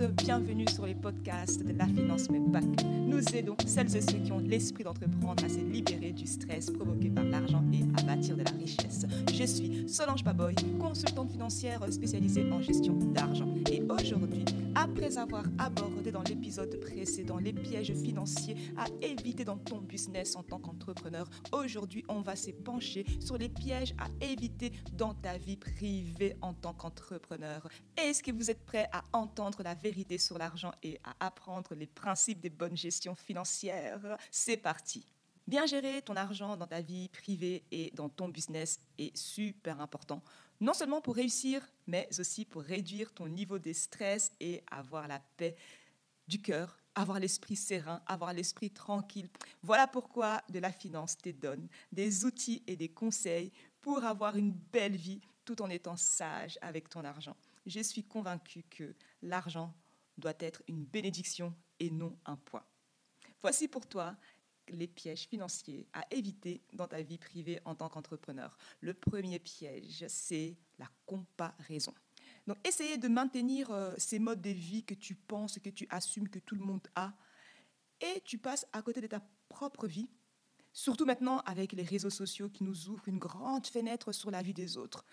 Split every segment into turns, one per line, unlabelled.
Tout le monde, bienvenue sur les podcasts de la finance mais pas Nous aidons celles et ceux qui ont l'esprit d'entreprendre à se libérer du stress provoqué par l'argent et à bâtir de la richesse. Je suis Solange Paboy, consultante financière spécialisée en gestion d'argent. Et aujourd'hui, après avoir abordé dans l'épisode précédent les pièges financiers à éviter dans ton business en tant qu'entrepreneur, aujourd'hui, on va se pencher sur les pièges à éviter dans ta vie privée en tant qu'entrepreneur. Est-ce que vous êtes prêt à entendre la vérité sur l'argent et à apprendre les principes des bonnes gestions financières? C'est parti. Bien gérer ton argent dans ta vie privée et dans ton business est super important, non seulement pour réussir, mais aussi pour réduire ton niveau de stress et avoir la paix du cœur, avoir l'esprit serein, avoir l'esprit tranquille. Voilà pourquoi de la finance te donne des outils et des conseils pour avoir une belle vie tout en étant sage avec ton argent. Je suis convaincue que l'argent doit être une bénédiction et non un poids. Voici pour toi les pièges financiers à éviter dans ta vie privée en tant qu'entrepreneur. Le premier piège, c'est la comparaison. Donc, essayez de maintenir euh, ces modes de vie que tu penses, que tu assumes que tout le monde a, et tu passes à côté de ta propre vie, surtout maintenant avec les réseaux sociaux qui nous ouvrent une grande fenêtre sur la vie des autres.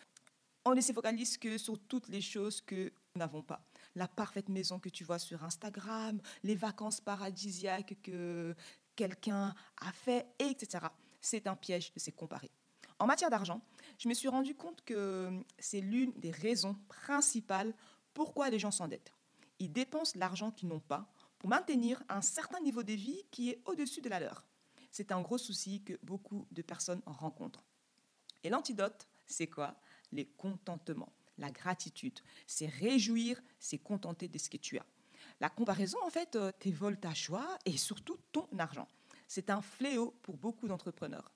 On ne se focalise que sur toutes les choses que nous n'avons pas. La parfaite maison que tu vois sur Instagram, les vacances paradisiaques que quelqu'un a fait, etc. C'est un piège de se comparer. En matière d'argent, je me suis rendu compte que c'est l'une des raisons principales pourquoi les gens s'endettent. Ils dépensent l'argent qu'ils n'ont pas pour maintenir un certain niveau de vie qui est au-dessus de la leur. C'est un gros souci que beaucoup de personnes rencontrent. Et l'antidote, c'est quoi? Les contentements, la gratitude. C'est réjouir, c'est contenter de ce que tu as. La comparaison, en fait, euh, t'évole ta joie et surtout ton argent. C'est un fléau pour beaucoup d'entrepreneurs.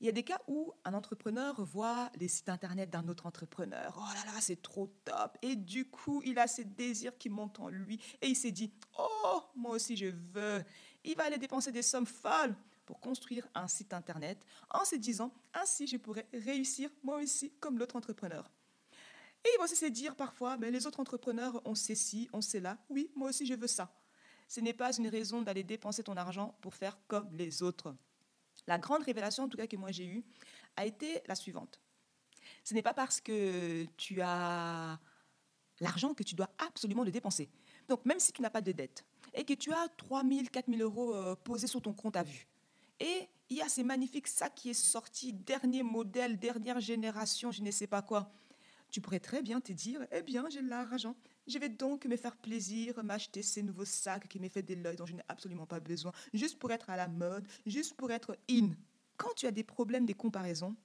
Il y a des cas où un entrepreneur voit les sites internet d'un autre entrepreneur. Oh là là, c'est trop top. Et du coup, il a ces désirs qui montent en lui. Et il s'est dit, oh, moi aussi je veux. Il va aller dépenser des sommes folles pour construire un site internet en se disant, ainsi je pourrais réussir moi aussi comme l'autre entrepreneur. Et il va aussi se dire parfois, mais les autres entrepreneurs ont ceci, ont cela. Oui, moi aussi, je veux ça. Ce n'est pas une raison d'aller dépenser ton argent pour faire comme les autres. La grande révélation, en tout cas, que moi j'ai eue, a été la suivante. Ce n'est pas parce que tu as l'argent que tu dois absolument le dépenser. Donc, même si tu n'as pas de dette et que tu as 3 000, 4 000 euros euh, posés sur ton compte à vue, et il y a ces magnifiques sacs qui est sorti, dernier modèle, dernière génération, je ne sais pas quoi, tu pourrais très bien te dire, eh bien, j'ai l'argent. Je vais donc me faire plaisir, m'acheter ces nouveaux sacs qui me fait de l'œil dont je n'ai absolument pas besoin, juste pour être à la mode, juste pour être in. Quand tu as des problèmes de comparaison,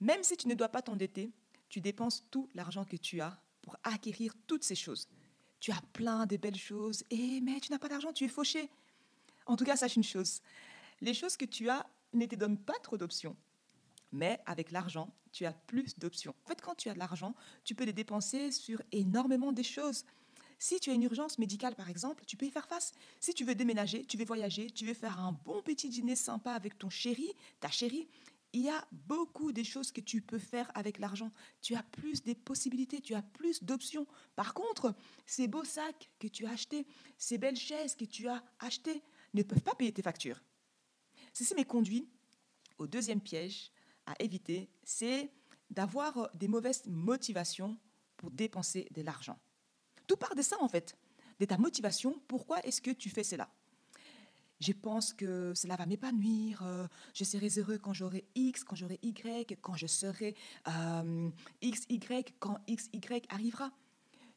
même si tu ne dois pas t'endetter, tu dépenses tout l'argent que tu as pour acquérir toutes ces choses. Tu as plein de belles choses, et mais tu n'as pas d'argent, tu es fauché. En tout cas, sache une chose, les choses que tu as ne te donnent pas trop d'options. Mais avec l'argent, tu as plus d'options. En fait, quand tu as de l'argent, tu peux les dépenser sur énormément de choses. Si tu as une urgence médicale, par exemple, tu peux y faire face. Si tu veux déménager, tu veux voyager, tu veux faire un bon petit dîner sympa avec ton chéri, ta chérie, il y a beaucoup de choses que tu peux faire avec l'argent. Tu as plus de possibilités, tu as plus d'options. Par contre, ces beaux sacs que tu as achetés, ces belles chaises que tu as achetées, ne peuvent pas payer tes factures. Ceci me conduit au deuxième piège à éviter, c'est d'avoir des mauvaises motivations pour dépenser de l'argent. Tout part de ça, en fait, de ta motivation. Pourquoi est-ce que tu fais cela? Je pense que cela va m'épanouir, euh, je serai heureux quand j'aurai X, quand j'aurai Y, quand je serai euh, X, Y, quand X, Y arrivera.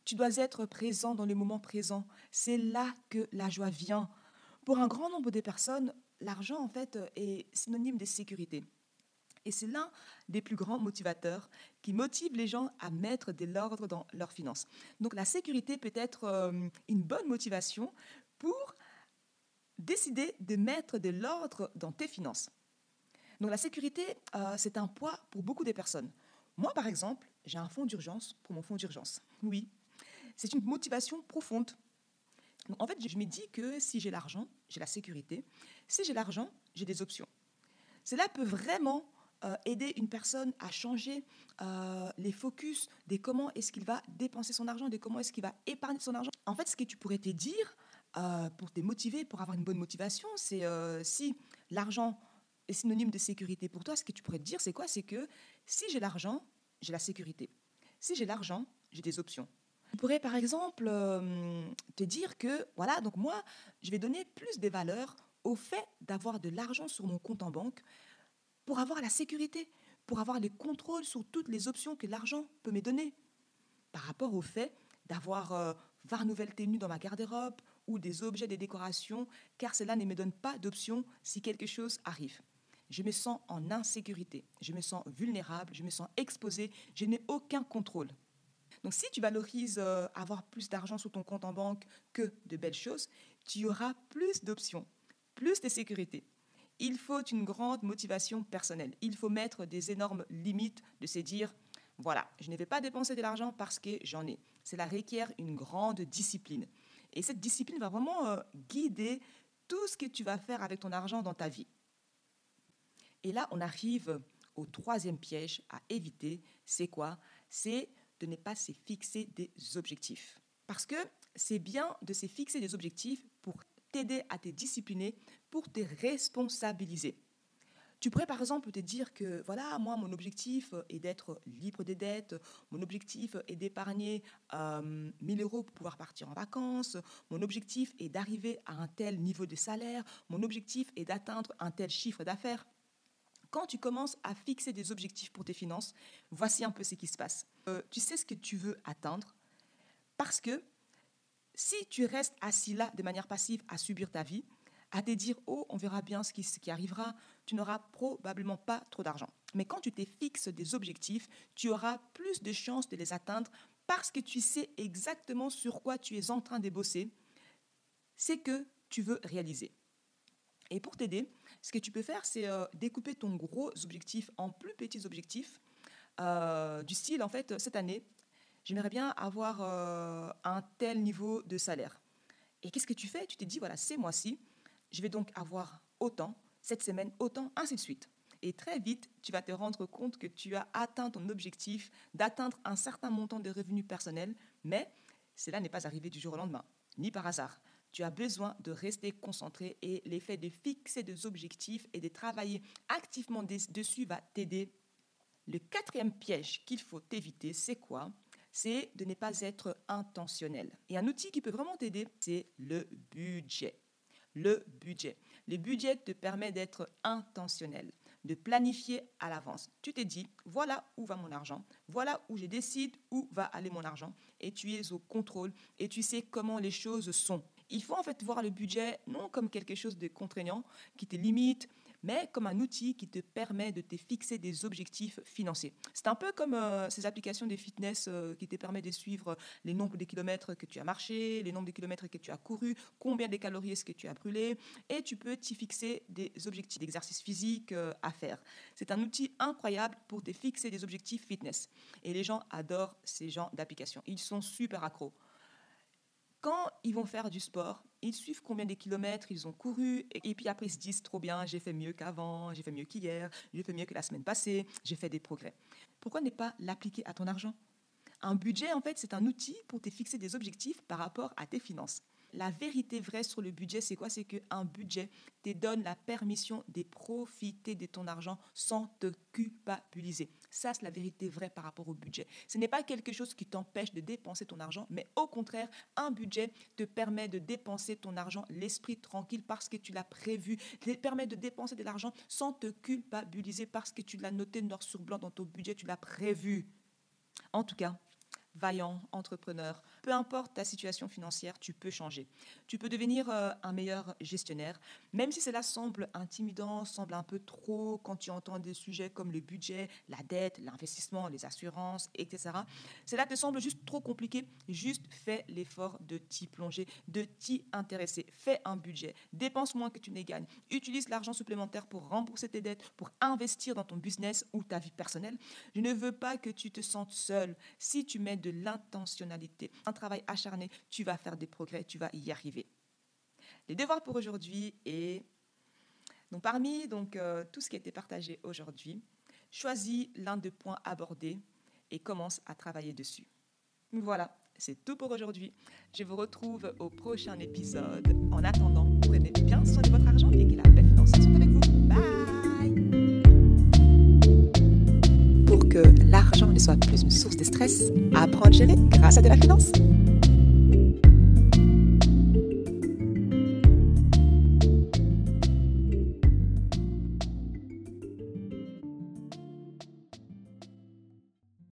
Tu dois être présent dans le moment présent. C'est là que la joie vient. Pour un grand nombre de personnes, l'argent, en fait, est synonyme de sécurité. Et c'est l'un des plus grands motivateurs qui motive les gens à mettre de l'ordre dans leurs finances. Donc la sécurité peut être euh, une bonne motivation pour décider de mettre de l'ordre dans tes finances. Donc la sécurité, euh, c'est un poids pour beaucoup de personnes. Moi, par exemple, j'ai un fonds d'urgence pour mon fonds d'urgence. Oui, c'est une motivation profonde. en fait, je me dis que si j'ai l'argent, j'ai la sécurité. Si j'ai l'argent, j'ai des options. Cela peut vraiment euh, aider une personne à changer euh, les focus de comment est-ce qu'il va dépenser son argent, de comment est-ce qu'il va épargner son argent. En fait, ce que tu pourrais te dire euh, pour te motiver, pour avoir une bonne motivation, c'est si l'argent est synonyme de sécurité pour toi, ce que tu pourrais te dire, c'est quoi? C'est que si j'ai l'argent, j'ai la sécurité. Si j'ai l'argent, j'ai des options. Tu pourrais par exemple te dire que, voilà, donc moi, je vais donner plus de valeur au fait d'avoir de l'argent sur mon compte en banque pour avoir la sécurité, pour avoir les contrôles sur toutes les options que l'argent peut me donner, par rapport au fait d'avoir euh, 20 nouvelles tenues dans ma garde-robe ou des objets de décoration, car cela ne me donne pas d'option si quelque chose arrive. Je me sens en insécurité, je me sens vulnérable, je me sens exposé, je n'ai aucun contrôle. Donc si tu valorises euh, avoir plus d'argent sur ton compte en banque que de belles choses, tu auras plus d'options, plus de sécurité il faut une grande motivation personnelle. Il faut mettre des énormes limites de se dire, voilà, je ne vais pas dépenser de l'argent parce que j'en ai. Cela requiert une grande discipline. Et cette discipline va vraiment euh, guider tout ce que tu vas faire avec ton argent dans ta vie. Et là, on arrive au troisième piège à éviter. C'est quoi? C'est de ne pas se fixer des objectifs. Parce que c'est bien de se fixer des objectifs pour t'aider à te discipliner, pour te responsabiliser. Tu pourrais par exemple te dire que voilà, moi, mon objectif est d'être libre des dettes, mon objectif est d'épargner 1000 euh, euros pour pouvoir partir en vacances, mon objectif est d'arriver à un tel niveau de salaire, mon objectif est d'atteindre un tel chiffre d'affaires. Quand tu commences à fixer des objectifs pour tes finances, voici un peu ce qui se passe. Euh, tu sais ce que tu veux atteindre parce que si tu restes assis là de manière passive à subir ta vie, à te dire oh on verra bien ce qui, arrivera, tu n'auras probablement pas trop d'argent. Mais quand tu te fixes des objectifs, tu auras plus de chances de les atteindre parce que tu sais exactement sur quoi tu es en train de bosser, c'est que tu veux réaliser. Et pour t'aider, ce que tu peux faire, c'est euh, découper ton gros objectif en plus petits objectifs, euh, du style, en fait, cette année, j'aimerais bien avoir euh, un tel niveau de salaire. Et qu'est-ce que tu fais? Tu te dis, voilà, ces mois-ci, je vais donc avoir autant, cette semaine autant, ainsi de suite. Et très vite, tu vas te rendre compte que tu as atteint ton objectif d'atteindre un certain montant de revenus personnels, mais cela n'est pas arrivé du jour au lendemain, ni par hasard. Tu as besoin de rester concentré et l'effet de fixer des objectifs et de travailler activement dessus va t'aider. Le quatrième piège qu'il faut éviter, c'est quoi? C'est de ne pas être intentionnel. Et un outil qui peut vraiment t'aider, c'est le budget le budget. Le budget te permet d'être intentionnel, de planifier à l'avance. Tu t'es dit, voilà où va mon argent, voilà où je décide où va aller mon argent, et tu es au contrôle, et tu sais comment les choses sont. Il faut en fait voir le budget non comme quelque chose de contraignant qui te limite, mais comme un outil qui te permet de te fixer des objectifs financiers. C'est un peu comme euh, ces applications de fitness euh, qui te permettent de suivre les nombres de kilomètres que tu as marché, les nombres de kilomètres que tu as couru, combien de calories est-ce que tu as brûlé, et tu peux t'y fixer des objectifs d'exercice physique euh, à faire. C'est un outil incroyable pour te fixer des objectifs fitness. Et les gens adorent ces genres d'applications. Ils sont super accros. Quand ils vont faire du sport, ils suivent combien de kilomètres ils ont couru, et, puis après ils se disent trop bien, j'ai fait mieux qu'avant, j'ai fait mieux qu'hier, j'ai fait mieux que la semaine passée, j'ai fait des progrès. Pourquoi ne pas l'appliquer à ton argent? Un budget, en fait, c'est un outil pour te fixer des objectifs par rapport à tes finances. La vérité vraie sur le budget, c'est quoi? C'est qu'un budget te donne la permission de profiter de ton argent sans te culpabiliser. Ça, c'est la vérité vraie par rapport au budget. Ce n'est pas quelque chose qui t'empêche de dépenser ton argent, mais au contraire, un budget te permet de dépenser ton argent l'esprit tranquille parce que tu l'as prévu, te permet de dépenser de l'argent sans te culpabiliser parce que tu l'as noté noir sur blanc dans ton budget, tu l'as prévu. En tout cas, vaillant, entrepreneur, peu importe ta situation financière, tu peux changer. Tu peux devenir euh, un meilleur gestionnaire, même si cela semble intimidant, semble un peu trop quand tu entends des sujets comme le budget, la dette, l'investissement, les assurances, etc. Cela te semble juste trop compliqué. Juste fais l'effort de t'y plonger, de t'y intéresser. Fais un budget, dépense moins que tu ne gagnes. Utilise l'argent supplémentaire pour rembourser tes dettes, pour investir dans ton business ou ta vie personnelle. Je ne veux pas que tu te sentes seul. Si tu mets de l'intentionnalité, travail acharné, tu vas faire des progrès, tu vas y arriver. Les devoirs pour aujourd'hui et donc parmi donc euh, tout ce qui a été partagé aujourd'hui, choisis l'un des points abordés et commence à travailler dessus. Voilà, c'est tout pour aujourd'hui. Je vous retrouve au prochain épisode. En attendant, prenez bien soin de votre argent et que la soit plus une source de stress, apprendre à gérer grâce à de la finance.